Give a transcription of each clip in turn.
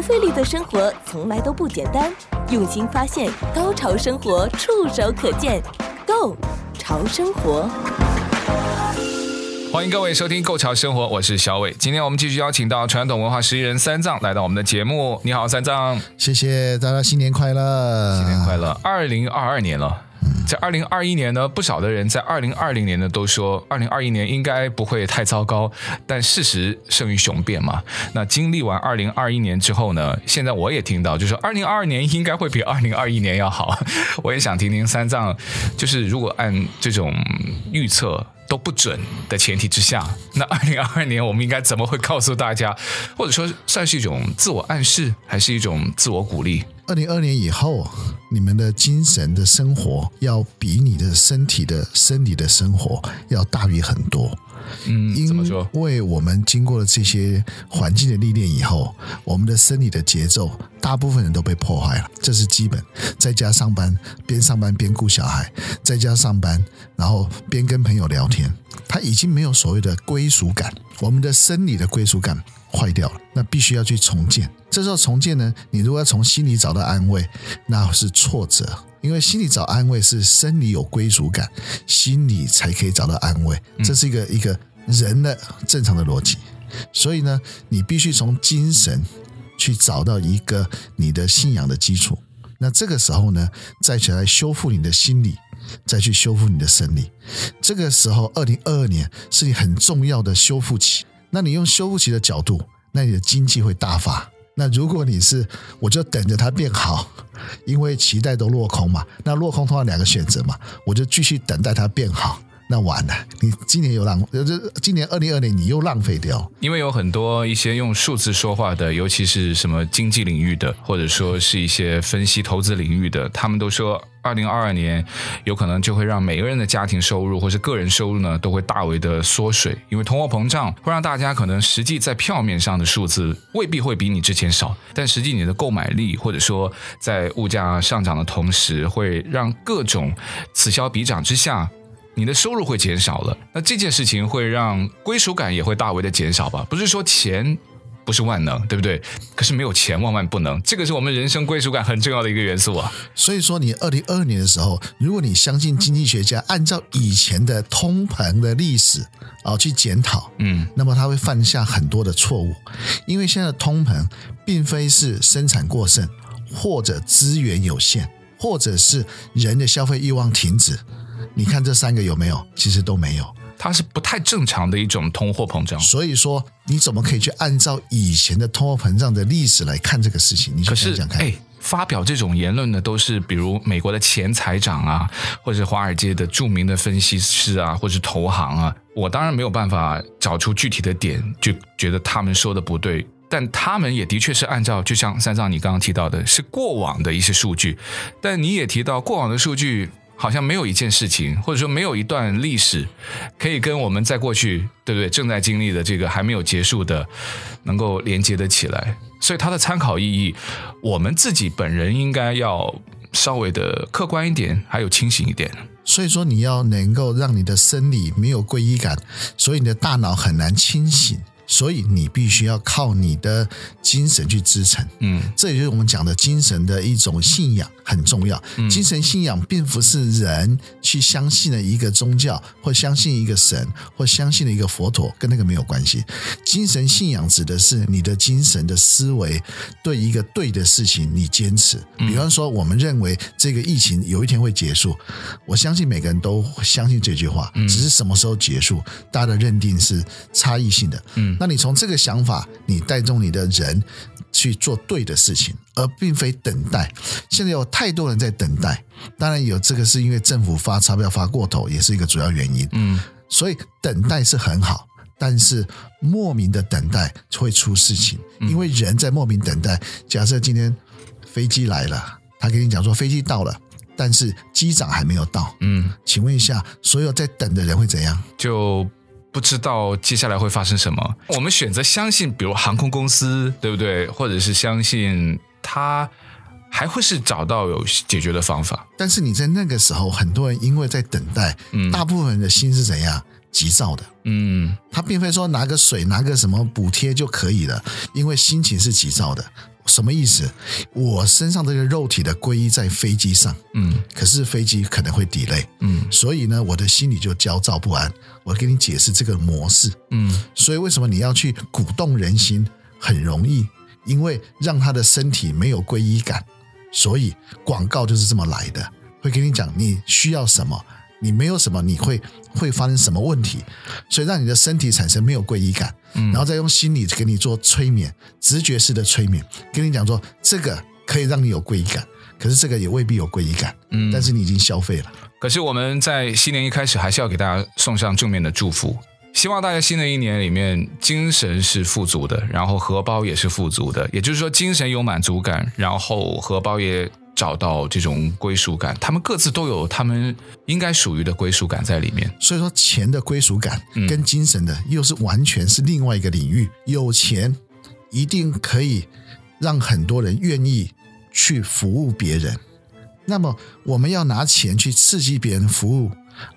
不费力的生活从来都不简单，用心发现，高潮生活触手可见 Go 潮生活，欢迎各位收听《Go 潮生活》，我是小伟。今天我们继续邀请到传统文化十一人三藏来到我们的节目。你好，三藏，谢谢大家，新年快乐，新年快乐！二零二二年了。在二零二一年呢，不少的人在二零二零年呢都说，二零二一年应该不会太糟糕，但事实胜于雄辩嘛。那经历完二零二一年之后呢，现在我也听到，就是二零二二年应该会比二零二一年要好。我也想听听三藏，就是如果按这种预测都不准的前提之下，那二零二二年我们应该怎么会告诉大家，或者说算是一种自我暗示，还是一种自我鼓励？二零二年以后，你们的精神的生活要比你的身体的生理的生活要大于很多。嗯，怎么说？因为我们经过了这些环境的历练以后，我们的生理的节奏大部分人都被破坏了，这是基本。在家上班，边上班边顾小孩，在家上班，然后边跟朋友聊天，他已经没有所谓的归属感，我们的生理的归属感坏掉了，那必须要去重建。这时候重建呢，你如果要从心里找到安慰，那是挫折，因为心里找安慰是生理有归属感，心里才可以找到安慰，这是一个一个人的正常的逻辑。所以呢，你必须从精神去找到一个你的信仰的基础。那这个时候呢，再起来修复你的心理，再去修复你的生理。这个时候，二零二二年是你很重要的修复期。那你用修复期的角度，那你的经济会大发。那如果你是，我就等着它变好，因为期待都落空嘛。那落空通常两个选择嘛，我就继续等待它变好。那完了，你今年又浪，这今年二零二零你又浪费掉。因为有很多一些用数字说话的，尤其是什么经济领域的，或者说是一些分析投资领域的，他们都说二零二二年有可能就会让每个人的家庭收入或是个人收入呢都会大为的缩水，因为通货膨胀会让大家可能实际在票面上的数字未必会比你之前少，但实际你的购买力或者说在物价上涨的同时，会让各种此消彼长之下。你的收入会减少了，那这件事情会让归属感也会大为的减少吧？不是说钱不是万能，对不对？可是没有钱万万不能，这个是我们人生归属感很重要的一个元素啊。所以说，你二零二二年的时候，如果你相信经济学家按照以前的通膨的历史啊去检讨，嗯，那么他会犯下很多的错误，因为现在的通膨并非是生产过剩，或者资源有限，或者是人的消费欲望停止。你看这三个有没有？其实都没有，它是不太正常的一种通货膨胀。所以说，你怎么可以去按照以前的通货膨胀的历史来看这个事情？你想想看。哎，发表这种言论的都是比如美国的前财长啊，或者华尔街的著名的分析师啊，或者投行啊。我当然没有办法找出具体的点，就觉得他们说的不对，但他们也的确是按照，就像三藏你刚刚提到的，是过往的一些数据，但你也提到过往的数据。好像没有一件事情，或者说没有一段历史，可以跟我们在过去，对不对？正在经历的这个还没有结束的，能够连接的起来。所以它的参考意义，我们自己本人应该要稍微的客观一点，还有清醒一点。所以说，你要能够让你的生理没有归依感，所以你的大脑很难清醒。所以你必须要靠你的精神去支撑，嗯，这也就是我们讲的精神的一种信仰很重要。精神信仰并不是人去相信了一个宗教，或相信一个神，或相信了一个佛陀，跟那个没有关系。精神信仰指的是你的精神的思维，对一个对的事情你坚持。比方说，我们认为这个疫情有一天会结束，我相信每个人都相信这句话，只是什么时候结束，大家的认定是差异性的，嗯。那你从这个想法，你带动你的人去做对的事情，而并非等待。现在有太多人在等待，当然有这个是因为政府发钞票发过头，也是一个主要原因。嗯，所以等待是很好，但是莫名的等待会出事情，因为人在莫名等待。假设今天飞机来了，他跟你讲说飞机到了，但是机长还没有到。嗯，请问一下，所有在等的人会怎样？就。不知道接下来会发生什么。我们选择相信，比如航空公司，对不对？或者是相信他还会是找到有解决的方法。但是你在那个时候，很多人因为在等待，嗯，大部分人的心是怎样？急躁的，嗯，他并非说拿个水、拿个什么补贴就可以了，因为心情是急躁的。什么意思？我身上这个肉体的皈依在飞机上，嗯，可是飞机可能会 delay，嗯，所以呢，我的心里就焦躁不安。我给你解释这个模式，嗯，所以为什么你要去鼓动人心？很容易，因为让他的身体没有皈依感，所以广告就是这么来的，会跟你讲你需要什么。你没有什么，你会会发生什么问题？所以让你的身体产生没有归依感，嗯，然后再用心理给你做催眠，直觉式的催眠，跟你讲说这个可以让你有归依感，可是这个也未必有归依感，嗯，但是你已经消费了。可是我们在新年一开始还是要给大家送上正面的祝福，希望大家新的一年里面精神是富足的，然后荷包也是富足的，也就是说精神有满足感，然后荷包也。找到这种归属感，他们各自都有他们应该属于的归属感在里面。所以说，钱的归属感跟精神的又是完全是另外一个领域。嗯、有钱一定可以让很多人愿意去服务别人。那么，我们要拿钱去刺激别人服务。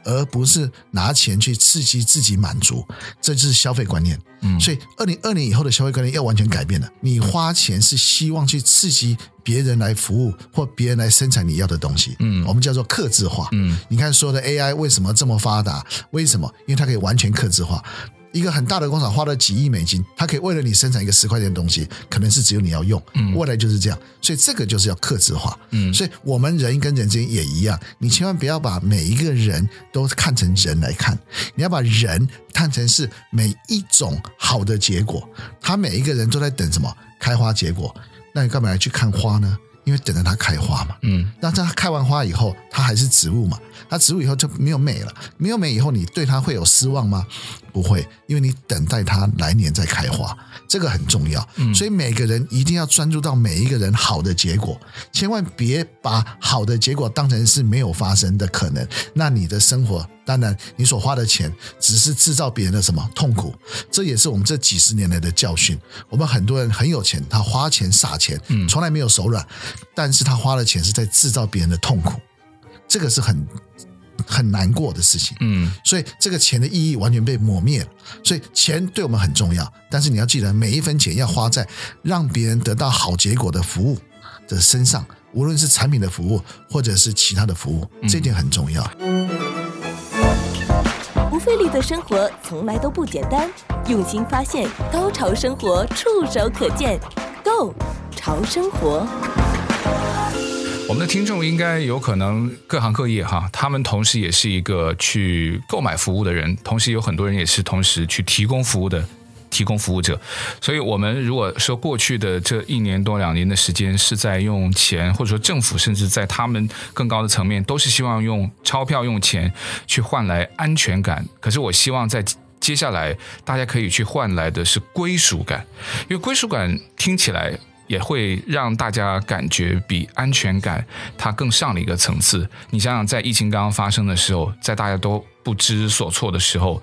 而不是拿钱去刺激自己满足，这就是消费观念。嗯，所以二零二年以后的消费观念要完全改变了。你花钱是希望去刺激别人来服务，或别人来生产你要的东西。嗯，我们叫做克制化。嗯，你看说的 AI 为什么这么发达？为什么？因为它可以完全克制化。一个很大的工厂花了几亿美金，它可以为了你生产一个十块钱的东西，可能是只有你要用。嗯，未来就是这样，所以这个就是要克制化。嗯，所以我们人跟人之间也一样，你千万不要把每一个人都看成人来看，你要把人看成是每一种好的结果。他每一个人都在等什么？开花结果。那你干嘛要去看花呢？因为等着它开花嘛。嗯，那它开完花以后，它还是植物嘛。它植物以后就没有美了，没有美以后，你对它会有失望吗？不会，因为你等待它来年再开花，这个很重要。嗯，所以每个人一定要专注到每一个人好的结果，千万别把好的结果当成是没有发生的可能。那你的生活，当然你所花的钱只是制造别人的什么痛苦，这也是我们这几十年来的教训。我们很多人很有钱，他花钱撒钱，嗯，从来没有手软，但是他花的钱是在制造别人的痛苦，这个是很。很难过的事情，嗯，所以这个钱的意义完全被抹灭了。所以钱对我们很重要，但是你要记得，每一分钱要花在让别人得到好结果的服务的身上，无论是产品的服务或者是其他的服务，这点很重要。不费力的生活从来都不简单，用心发现，高潮生活触手可见，Go 潮生活。我们的听众应该有可能各行各业哈，他们同时也是一个去购买服务的人，同时有很多人也是同时去提供服务的提供服务者。所以，我们如果说过去的这一年多两年的时间是在用钱，或者说政府甚至在他们更高的层面都是希望用钞票、用钱去换来安全感。可是，我希望在接下来大家可以去换来的是归属感，因为归属感听起来。也会让大家感觉比安全感它更上了一个层次。你想想，在疫情刚刚发生的时候，在大家都不知所措的时候，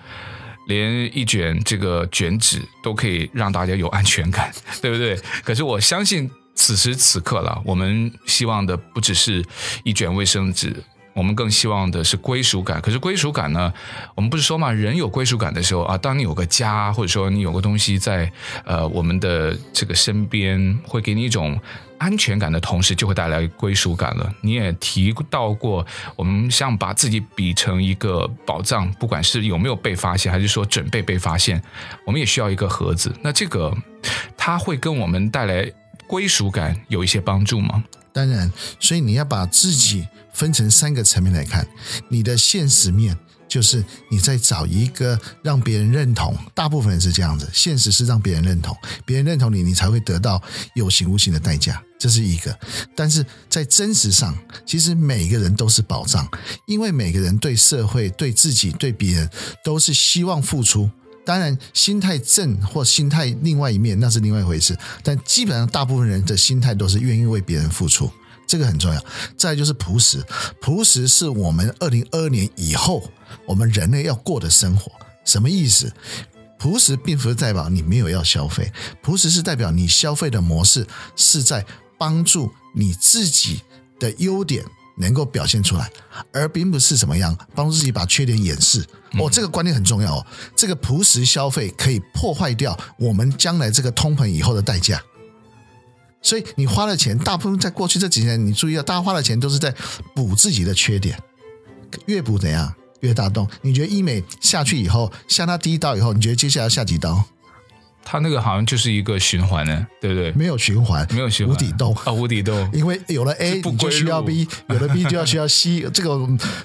连一卷这个卷纸都可以让大家有安全感，对不对？可是我相信此时此刻了，我们希望的不只是一卷卫生纸。我们更希望的是归属感，可是归属感呢？我们不是说嘛，人有归属感的时候啊，当你有个家，或者说你有个东西在呃我们的这个身边，会给你一种安全感的同时，就会带来归属感了。你也提到过，我们像把自己比成一个宝藏，不管是有没有被发现，还是说准备被发现，我们也需要一个盒子。那这个它会跟我们带来归属感有一些帮助吗？当然，所以你要把自己分成三个层面来看。你的现实面就是你在找一个让别人认同，大部分人是这样子。现实是让别人认同，别人认同你，你才会得到有形无形的代价，这是一个。但是在真实上，其实每个人都是宝藏，因为每个人对社会、对自己、对别人都是希望付出。当然，心态正或心态另外一面，那是另外一回事。但基本上，大部分人的心态都是愿意为别人付出，这个很重要。再就是朴实，朴实是我们二零二二年以后我们人类要过的生活。什么意思？朴实并不是代表你没有要消费，朴实是代表你消费的模式是在帮助你自己的优点能够表现出来，而并不是怎么样帮助自己把缺点掩饰。哦，这个观念很重要哦。这个朴实消费可以破坏掉我们将来这个通膨以后的代价。所以你花的钱，大部分在过去这几年，你注意到，大家花的钱都是在补自己的缺点，越补怎样越大洞。你觉得医美下去以后，下它第一刀以后，你觉得接下来下几刀？它那个好像就是一个循环呢，对不对？没有循环，没有循环，无底洞啊，无底洞。因为有了 A，你就需要 B，有了 B 就要需要 C。这个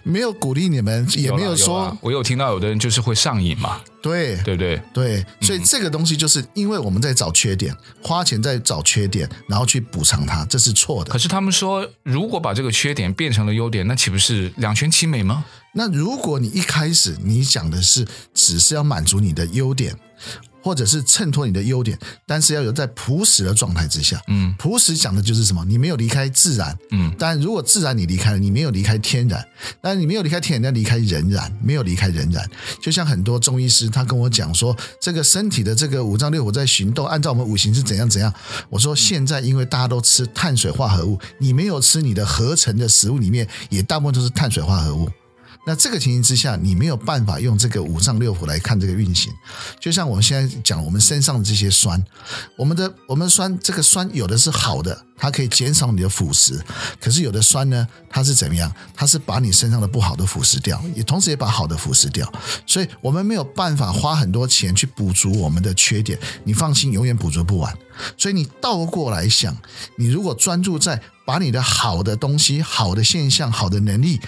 没有鼓励你们，也没有说。有我有听到有的人就是会上瘾嘛，对对对对。所以这个东西就是因为我们在找缺点，花钱在找缺点，然后去补偿它，这是错的。可是他们说，如果把这个缺点变成了优点，那岂不是两全其美吗？那如果你一开始你讲的是只是要满足你的优点。或者是衬托你的优点，但是要有在朴实的状态之下。嗯，朴实讲的就是什么？你没有离开自然。嗯，但如果自然你离开了，你没有离开天然。但你没有离开天然，要离开人然，没有离开人然。就像很多中医师他跟我讲说，这个身体的这个五脏六腑在行动，按照我们五行是怎样怎样。我说现在因为大家都吃碳水化合物，你没有吃你的合成的食物里面也大部分都是碳水化合物。那这个情形之下，你没有办法用这个五脏六腑来看这个运行。就像我们现在讲，我们身上的这些酸，我们的我们酸，这个酸有的是好的，它可以减少你的腐蚀；可是有的酸呢，它是怎么样？它是把你身上的不好的腐蚀掉，也同时也把好的腐蚀掉。所以我们没有办法花很多钱去补足我们的缺点。你放心，永远补足不完。所以你倒过来想，你如果专注在把你的好的东西、好的现象、好的能力。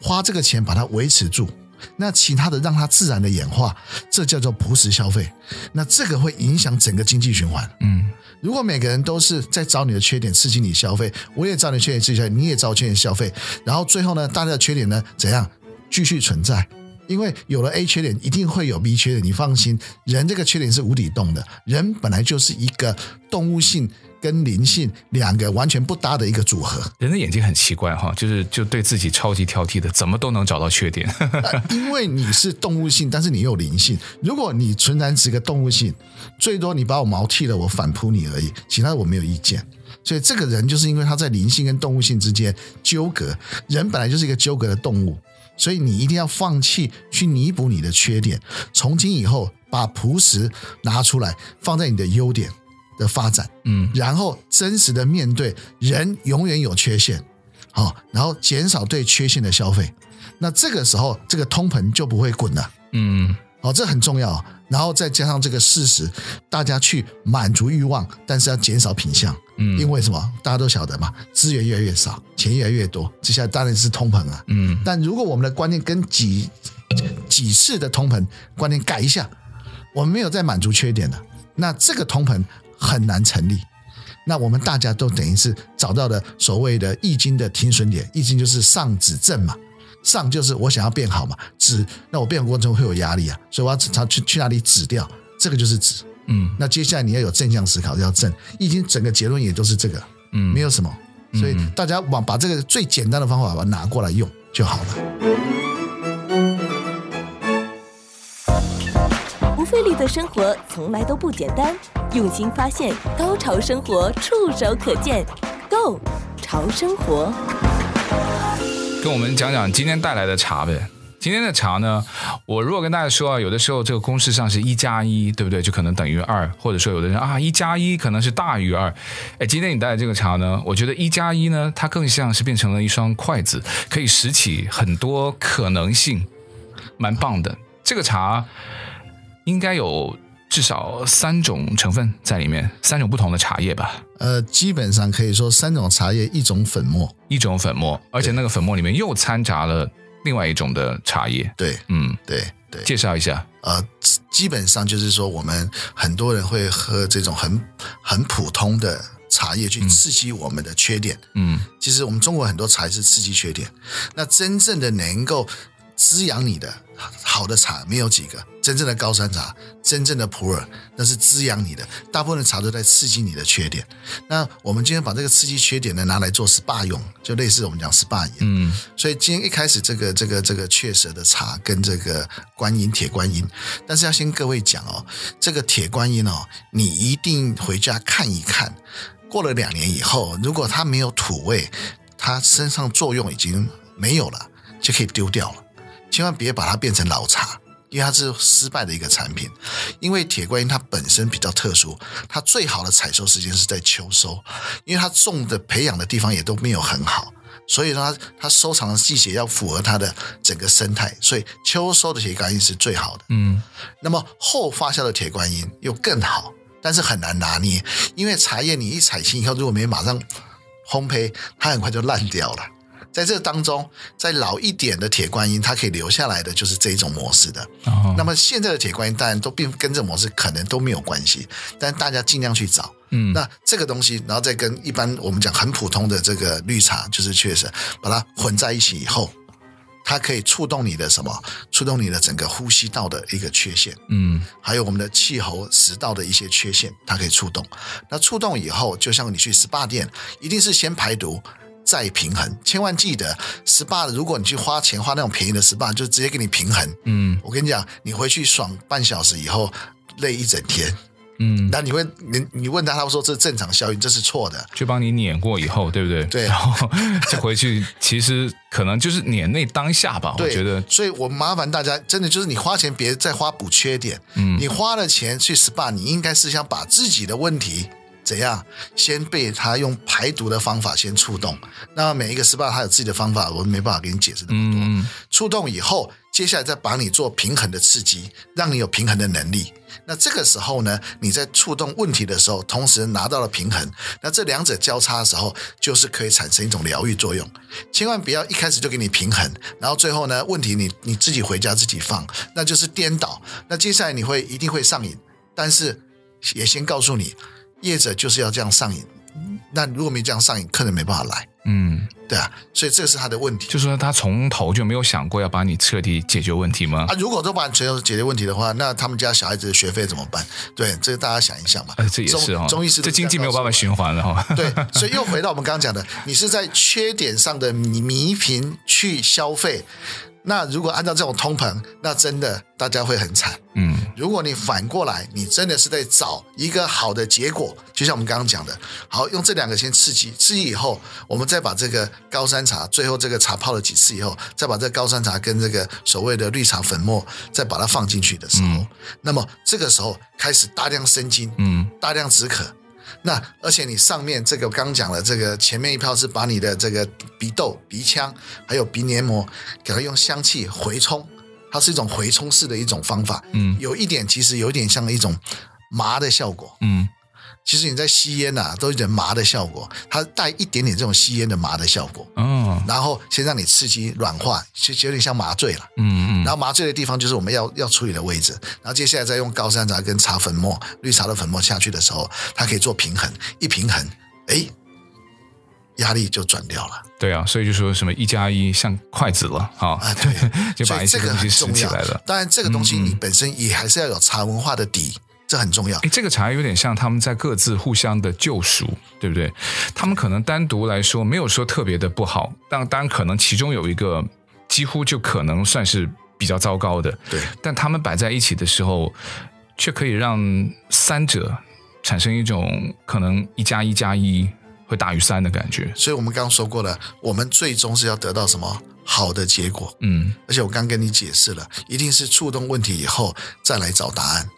花这个钱把它维持住，那其他的让它自然的演化，这叫做朴实消费。那这个会影响整个经济循环。嗯，如果每个人都是在找你的缺点刺激你消费，我也找你的缺点刺激消费，你也找缺点消费，然后最后呢，大家的缺点呢怎样继续存在？因为有了 A 缺点，一定会有 B 缺点。你放心，人这个缺点是无底洞的，人本来就是一个动物性。跟灵性两个完全不搭的一个组合。人的眼睛很奇怪哈，就是就对自己超级挑剔的，怎么都能找到缺点。因为你是动物性，但是你有灵性。如果你纯然是个动物性，最多你把我毛剃了，我反扑你而已，其他我没有意见。所以这个人就是因为他在灵性跟动物性之间纠葛。人本来就是一个纠葛的动物，所以你一定要放弃去弥补你的缺点。从今以后，把朴实拿出来放在你的优点的发展，嗯，然后真实的面对人永远有缺陷，好，然后减少对缺陷的消费，那这个时候这个通膨就不会滚了，嗯，好，这很重要，然后再加上这个事实，大家去满足欲望，但是要减少品相，嗯，因为什么？大家都晓得嘛，资源越来越少，钱越来越多，接下来当然是通膨啊，嗯，但如果我们的观念跟几几次的通膨观念改一下，我们没有再满足缺点了，那这个通膨。很难成立，那我们大家都等于是找到了所谓的易经的停损点，易经就是上止正嘛，上就是我想要变好嘛，止那我变好过程中会有压力啊，所以我要朝去去哪里止掉，这个就是止，嗯，那接下来你要有正向思考，要正，易经整个结论也都是这个，嗯，没有什么，所以大家往把这个最简单的方法把它拿过来用就好了。费力的生活从来都不简单，用心发现，高潮生活触手可见 Go 潮生活，跟我们讲讲今天带来的茶呗。今天的茶呢，我如果跟大家说啊，有的时候这个公式上是一加一，对不对？就可能等于二，或者说有的人啊，一加一可能是大于二。哎，今天你带的这个茶呢，我觉得一加一呢，它更像是变成了一双筷子，可以拾起很多可能性，蛮棒的。这个茶。应该有至少三种成分在里面，三种不同的茶叶吧？呃，基本上可以说三种茶叶，一种粉末，一种粉末，而且那个粉末里面又掺杂了另外一种的茶叶。对，嗯，对对，介绍一下。呃，基本上就是说，我们很多人会喝这种很很普通的茶叶去刺激我们的缺点。嗯，其实我们中国很多茶叶是刺激缺点，那真正的能够滋养你的。好的茶没有几个，真正的高山茶，真正的普洱，那是滋养你的。大部分的茶都在刺激你的缺点。那我们今天把这个刺激缺点呢拿来做 SPA 用，就类似我们讲 SPA 一样。嗯。所以今天一开始这个这个这个雀舌的茶跟这个观音铁观音，但是要先各位讲哦，这个铁观音哦，你一定回家看一看。过了两年以后，如果它没有土味，它身上作用已经没有了，就可以丢掉了。千万别把它变成老茶，因为它是失败的一个产品。因为铁观音它本身比较特殊，它最好的采收时间是在秋收，因为它种的培养的地方也都没有很好，所以呢，它收藏的季节要符合它的整个生态，所以秋收的铁观音是最好的。嗯，那么后发酵的铁观音又更好，但是很难拿捏，因为茶叶你一采青以后，如果没马上烘焙，它很快就烂掉了。在这当中，在老一点的铁观音，它可以留下来的就是这一种模式的。哦、那么现在的铁观音当然都并跟这模式可能都没有关系，但大家尽量去找。嗯，那这个东西，然后再跟一般我们讲很普通的这个绿茶，就是确实把它混在一起以后，它可以触动你的什么？触动你的整个呼吸道的一个缺陷。嗯，还有我们的气候食道的一些缺陷，它可以触动。那触动以后，就像你去 SPA 店，一定是先排毒。再平衡，千万记得，SPA 如果你去花钱花那种便宜的 SPA，就直接给你平衡。嗯，我跟你讲，你回去爽半小时以后，累一整天。嗯，那你会你你问他，他会说这是正常效应，这是错的。就帮你碾过以后，对不对？对，然后再回去，其实可能就是碾那当下吧。我觉得，所以我麻烦大家，真的就是你花钱，别再花补缺点。嗯，你花了钱去 SPA，你应该是想把自己的问题。怎样？先被他用排毒的方法先触动。那每一个 SPA 他有自己的方法，我没办法给你解释那么多。嗯、触动以后，接下来再把你做平衡的刺激，让你有平衡的能力。那这个时候呢，你在触动问题的时候，同时拿到了平衡。那这两者交叉的时候，就是可以产生一种疗愈作用。千万不要一开始就给你平衡，然后最后呢，问题你你自己回家自己放，那就是颠倒。那接下来你会一定会上瘾，但是也先告诉你。业者就是要这样上瘾，那如果没这样上瘾，客人没办法来。嗯，对啊，所以这是他的问题。就是说他从头就没有想过要把你彻底解决问题吗？啊，如果都把你彻底解决问题的话，那他们家小孩子的学费怎么办？对，这个大家想一想嘛。呃，这也是哦，中医师这经济没有办法循环了哈。对，所以又回到我们刚刚讲的，你是在缺点上的弥弥平去消费。那如果按照这种通膨，那真的大家会很惨。嗯，如果你反过来，你真的是在找一个好的结果，就像我们刚刚讲的，好，用这两个先刺激，刺激以后，我们再把这个高山茶，最后这个茶泡了几次以后，再把这个高山茶跟这个所谓的绿茶粉末，再把它放进去的时候，嗯、那么这个时候开始大量生津，嗯，大量止渴。那而且你上面这个刚刚讲了，这个前面一泡是把你的这个鼻窦、鼻腔还有鼻黏膜，给它用香气回冲，它是一种回冲式的一种方法。嗯，有一点其实有一点像一种麻的效果。嗯。其实你在吸烟呐、啊，都有点麻的效果，它带一点点这种吸烟的麻的效果。嗯，然后先让你刺激软化，其实有点像麻醉了。嗯嗯。然后麻醉的地方就是我们要要处理的位置，然后接下来再用高山茶跟茶粉末、绿茶的粉末下去的时候，它可以做平衡，一平衡，哎，压力就转掉了。对啊，所以就说什么一加一像筷子了啊。啊，对，就把一些东西拾起来了。当然，这个东西你本身也还是要有茶文化的底。这很重要。诶，这个茶有点像他们在各自互相的救赎，对不对？他们可能单独来说没有说特别的不好，但当然可能其中有一个几乎就可能算是比较糟糕的。对，但他们摆在一起的时候，却可以让三者产生一种可能一加一加一会大于三的感觉。所以我们刚刚说过了，我们最终是要得到什么好的结果？嗯，而且我刚跟你解释了，一定是触动问题以后再来找答案。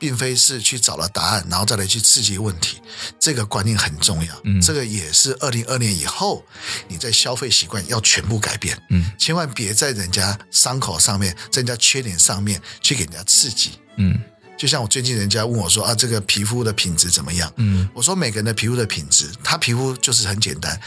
并非是去找了答案，然后再来去刺激问题，这个观念很重要。嗯，这个也是二零二年以后你在消费习惯要全部改变。嗯，千万别在人家伤口上面，在人家缺点上面去给人家刺激。嗯，就像我最近人家问我说啊，这个皮肤的品质怎么样？嗯，我说每个人的皮肤的品质，他皮肤就是很简单，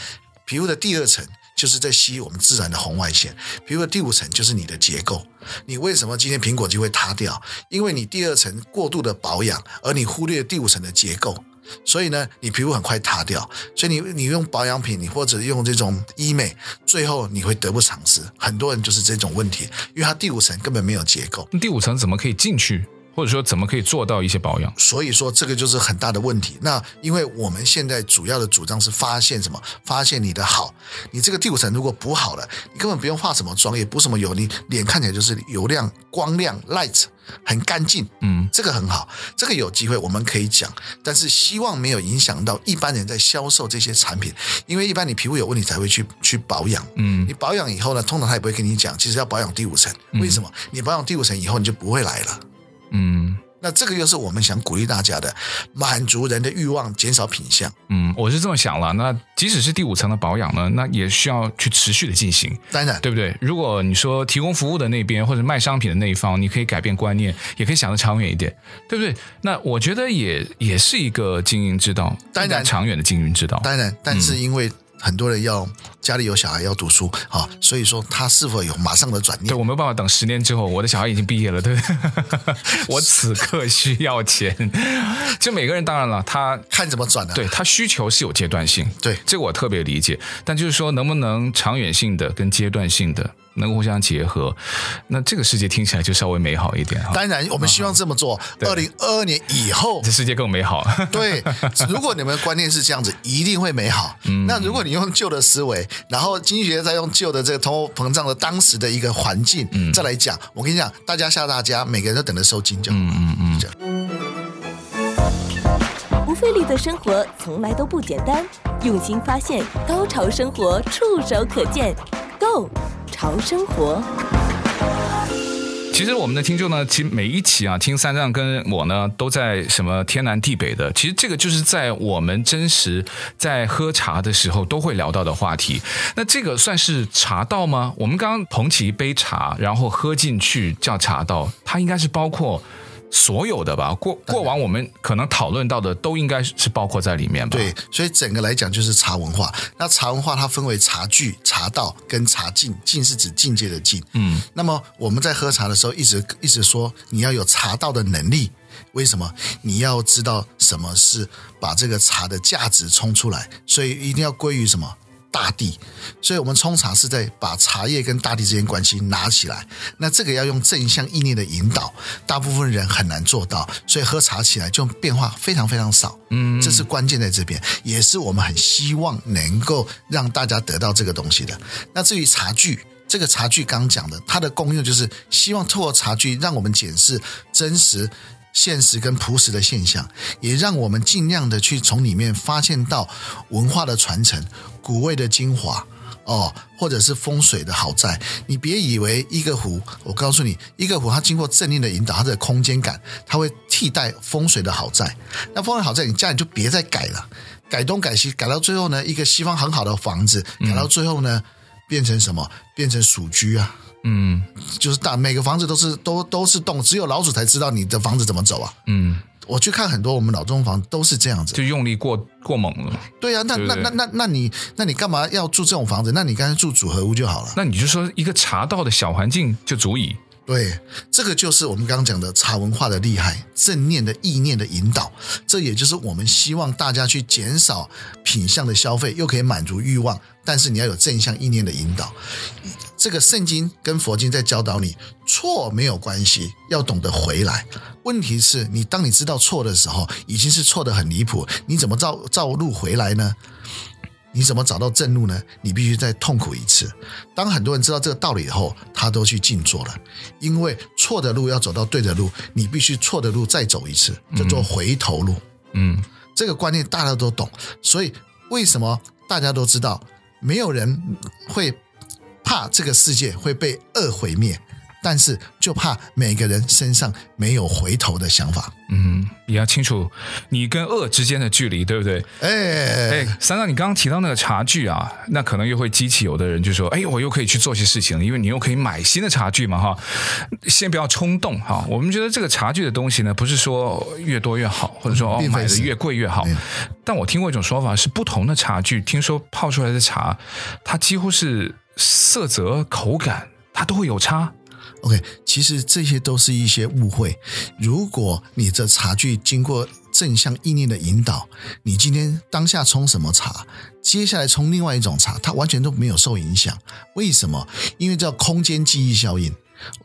皮肤的第二层。就是在吸我们自然的红外线，皮肤的第五层就是你的结构。你为什么今天苹果肌会塌掉？因为你第二层过度的保养，而你忽略第五层的结构，所以呢，你皮肤很快塌掉。所以你你用保养品，你或者用这种医美，最后你会得不偿失。很多人就是这种问题，因为它第五层根本没有结构。第五层怎么可以进去？或者说怎么可以做到一些保养？所以说这个就是很大的问题。那因为我们现在主要的主张是发现什么？发现你的好。你这个第五层如果补好了，你根本不用化什么妆，也补什么油，你脸看起来就是油亮、光亮、light，很干净。嗯，这个很好。这个有机会我们可以讲，但是希望没有影响到一般人在销售这些产品，因为一般你皮肤有问题才会去去保养。嗯，你保养以后呢，通常他也不会跟你讲，其实要保养第五层。为什么？你保养第五层以后，你就不会来了。嗯，那这个又是我们想鼓励大家的，满足人的欲望，减少品相。嗯，我是这么想了。那即使是第五层的保养呢，那也需要去持续的进行，当然，对不对？如果你说提供服务的那边或者卖商品的那一方，你可以改变观念，也可以想得长远一点，对不对？那我觉得也也是一个经营之道，当然长远的经营之道。当然，但是因为。很多人要家里有小孩要读书啊，所以说他是否有马上的转念？对，我没有办法等十年之后，我的小孩已经毕业了，对不对？我此刻需要钱。就每个人当然了，他看怎么转的。对，他需求是有阶段性，对，这个我特别理解。但就是说，能不能长远性的跟阶段性的？能互相结合，那这个世界听起来就稍微美好一点。当然，我们希望这么做。二零二二年以后，这世界更美好。对，如果你们的观念是这样子，一定会美好。嗯，那如果你用旧的思维，然后经济学再用旧的这个通货膨胀的当时的一个环境，嗯，再来讲，我跟你讲，大家吓大家，每个人都等着收金就好。嗯嗯嗯，这样。不费力的生活从来都不简单，用心发现，高潮生活触手可见 Go。潮生活，其实我们的听众呢，其实每一期啊，听三藏跟我呢，都在什么天南地北的。其实这个就是在我们真实在喝茶的时候都会聊到的话题。那这个算是茶道吗？我们刚刚捧起一杯茶，然后喝进去叫茶道，它应该是包括。所有的吧，过过往我们可能讨论到的都应该是包括在里面吧。对，所以整个来讲就是茶文化。那茶文化它分为茶具、茶道跟茶境。境是指境界的境。嗯。那么我们在喝茶的时候，一直一直说你要有茶道的能力。为什么？你要知道什么是把这个茶的价值冲出来，所以一定要归于什么？大地，所以我们冲茶是在把茶叶跟大地之间关系拿起来。那这个要用正向意念的引导，大部分人很难做到，所以喝茶起来就变化非常非常少。嗯，这是关键在这边，也是我们很希望能够让大家得到这个东西的。那至于茶具，这个茶具刚讲的，它的功用就是希望透过茶具让我们检视真实。现实跟朴实的现象，也让我们尽量的去从里面发现到文化的传承、古味的精华哦，或者是风水的好在。你别以为一个湖，我告诉你，一个湖它经过正念的引导，它的空间感，它会替代风水的好在。那风水好在，你家里就别再改了，改东改西，改到最后呢，一个西方很好的房子，改到最后呢，变成什么？变成鼠居啊。嗯，就是大每个房子都是都都是洞，只有老鼠才知道你的房子怎么走啊。嗯，我去看很多我们老中房都是这样子，就用力过过猛了。对呀、啊，那那那那那你那你干嘛要住这种房子？那你干脆住组合屋就好了。那你就说一个茶道的小环境就足以。对，这个就是我们刚刚讲的茶文化的厉害，正念的意念的引导，这也就是我们希望大家去减少品相的消费，又可以满足欲望，但是你要有正向意念的引导。这个圣经跟佛经在教导你，错没有关系，要懂得回来。问题是你当你知道错的时候，已经是错得很离谱，你怎么照照路回来呢？你怎么找到正路呢？你必须再痛苦一次。当很多人知道这个道理以后，他都去静坐了。因为错的路要走到对的路，你必须错的路再走一次，叫做回头路。嗯，这个观念大家都懂。所以为什么大家都知道，没有人会怕这个世界会被恶毁灭？但是就怕每个人身上没有回头的想法。嗯，也要清楚你跟恶之间的距离，对不对？哎哎，三哥，你刚刚提到那个茶具啊，那可能又会激起有的人就说：“哎，我又可以去做些事情了，因为你又可以买新的茶具嘛，哈。”先不要冲动哈。我们觉得这个茶具的东西呢，不是说越多越好，或者说哦买的越贵越好。但我听过一种说法是，不同的茶具，听说泡出来的茶，它几乎是色泽、口感，它都会有差。OK，其实这些都是一些误会。如果你的茶具经过正向意念的引导，你今天当下冲什么茶，接下来冲另外一种茶，它完全都没有受影响。为什么？因为叫空间记忆效应。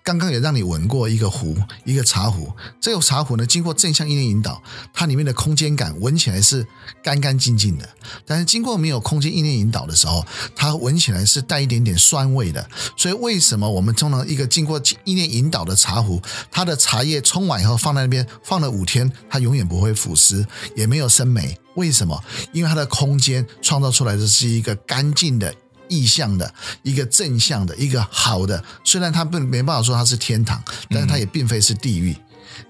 刚刚也让你闻过一个壶，一个茶壶。这个茶壶呢，经过正向意念引导，它里面的空间感闻起来是干干净净的。但是经过没有空间意念引导的时候，它闻起来是带一点点酸味的。所以为什么我们通常一个经过意念引导的茶壶，它的茶叶冲完以后放在那边放了五天，它永远不会腐蚀，也没有生霉。为什么？因为它的空间创造出来的是一个干净的。意向的一个正向的一个好的，虽然它不没办法说它是天堂，但是它也并非是地狱。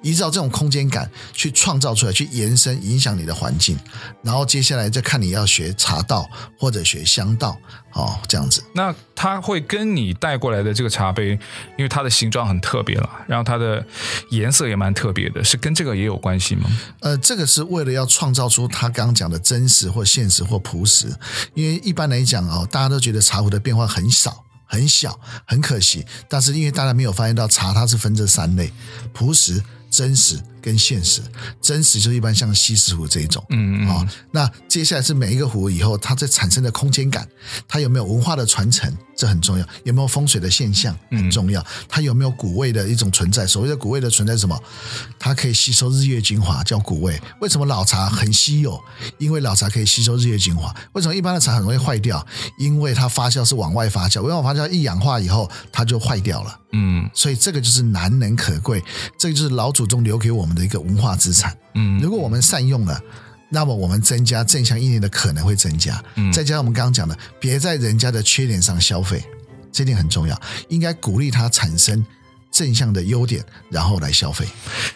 依照这种空间感去创造出来，去延伸影响你的环境，然后接下来再看你要学茶道或者学香道，哦，这样子。那它会跟你带过来的这个茶杯，因为它的形状很特别了，然后它的颜色也蛮特别的，是跟这个也有关系吗？呃，这个是为了要创造出他刚刚讲的真实或现实或朴实，因为一般来讲哦，大家都觉得茶壶的变化很少。很小，很可惜，但是因为大家没有发现到茶，它是分这三类：朴实、真实。跟现实，真实就是一般像西式壶这一种，嗯哦，那接下来是每一个壶以后它在产生的空间感，它有没有文化的传承，这很重要，有没有风水的现象很重要，它有没有古味的一种存在。所谓的古味的存在是什么？它可以吸收日月精华，叫古味。为什么老茶很稀有？因为老茶可以吸收日月精华。为什么一般的茶很容易坏掉？因为它发酵是往外发酵，往外发酵一氧化以后，它就坏掉了。嗯，所以这个就是难能可贵，这个就是老祖宗留给我们的一个文化资产。嗯，如果我们善用了，那么我们增加正向意念的可能会增加。嗯，再加上我们刚刚讲的，别在人家的缺点上消费，这点很重要，应该鼓励他产生。正向的优点，然后来消费。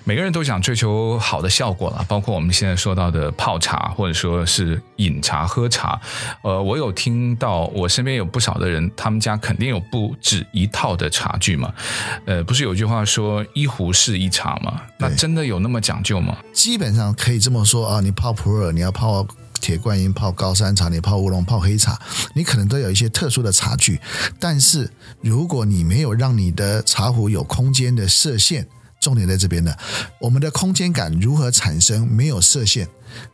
每个人都想追求好的效果了，包括我们现在说到的泡茶，或者说是饮茶、喝茶。呃，我有听到，我身边有不少的人，他们家肯定有不止一套的茶具嘛。呃，不是有句话说“一壶是一茶”吗？那真的有那么讲究吗？基本上可以这么说啊，你泡普洱，你要泡。铁观音泡高山茶，你泡乌龙、泡黑茶，你可能都有一些特殊的茶具。但是如果你没有让你的茶壶有空间的射线，重点在这边呢，我们的空间感如何产生？没有射线，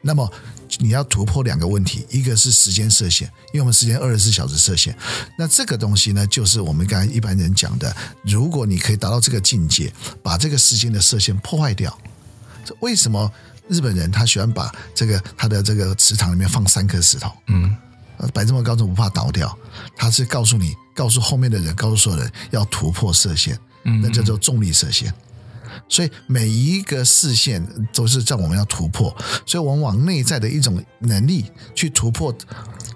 那么你要突破两个问题，一个是时间射线，因为我们时间二十四小时射线。那这个东西呢，就是我们刚才一般人讲的，如果你可以达到这个境界，把这个时间的射线破坏掉，为什么？日本人他喜欢把这个他的这个池塘里面放三颗石头，嗯，摆这么高，就不怕倒掉。他是告诉你，告诉后面的人，告诉所有人要突破射线，嗯，那叫做重力射线。所以每一个视线都是叫我们要突破，所以我们往内在的一种能力去突破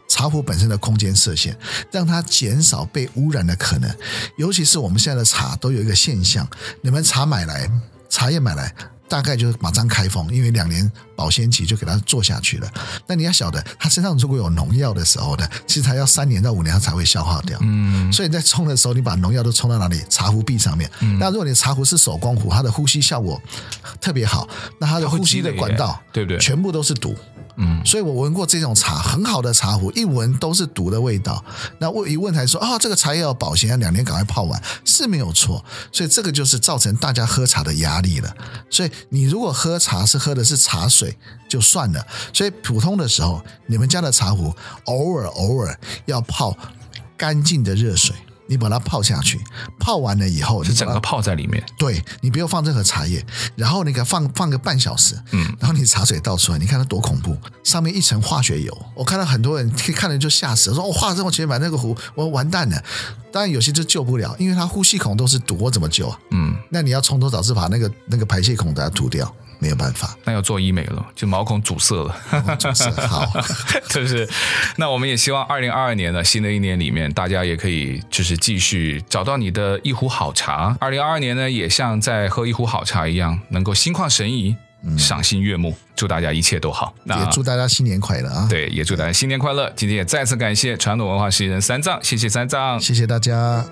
茶壶本身的空间射线，让它减少被污染的可能。尤其是我们现在的茶都有一个现象，你们茶买来，茶叶买来。大概就是马上开封，因为两年保鲜期就给它做下去了。那你要晓得，它身上如果有农药的时候呢，其实它要三年到五年它才会消化掉。嗯，所以你在冲的时候，你把农药都冲到哪里？茶壶壁上面。嗯，那如果你的茶壶是手工壶，它的呼吸效果特别好，那它的呼吸的管道，对不对？全部都是毒。嗯，所以我闻过这种茶，很好的茶壶，一闻都是毒的味道。那我一问才说，啊、哦，这个茶叶要保鲜，要两年赶快泡完，是没有错。所以这个就是造成大家喝茶的压力了。所以你如果喝茶是喝的是茶水就算了。所以普通的时候，你们家的茶壶偶尔偶尔要泡干净的热水。你把它泡下去，泡完了以后，你整个泡在里面。对，你不要放任何茶叶，然后你给它放放个半小时，嗯，然后你茶水倒出来，你看它多恐怖，上面一层化学油。我看到很多人看了就吓死了，说我花了这么钱买那个壶，我完蛋了。当然有些就救不了，因为它呼吸孔都是堵，我怎么救啊？嗯，那你要从头到尾把那个那个排泄孔给它堵掉。没有办法，那要做医美了，就毛孔阻塞了。阻塞好，就是。那我们也希望二零二二年的新的一年里面，大家也可以就是继续找到你的一壶好茶。二零二二年呢，也像在喝一壶好茶一样，能够心旷神怡，赏心悦目。祝大家一切都好，那也祝大家新年快乐啊！对，也祝大家新年快乐。今天也再次感谢传统文化实习人三藏，谢谢三藏，谢谢大家。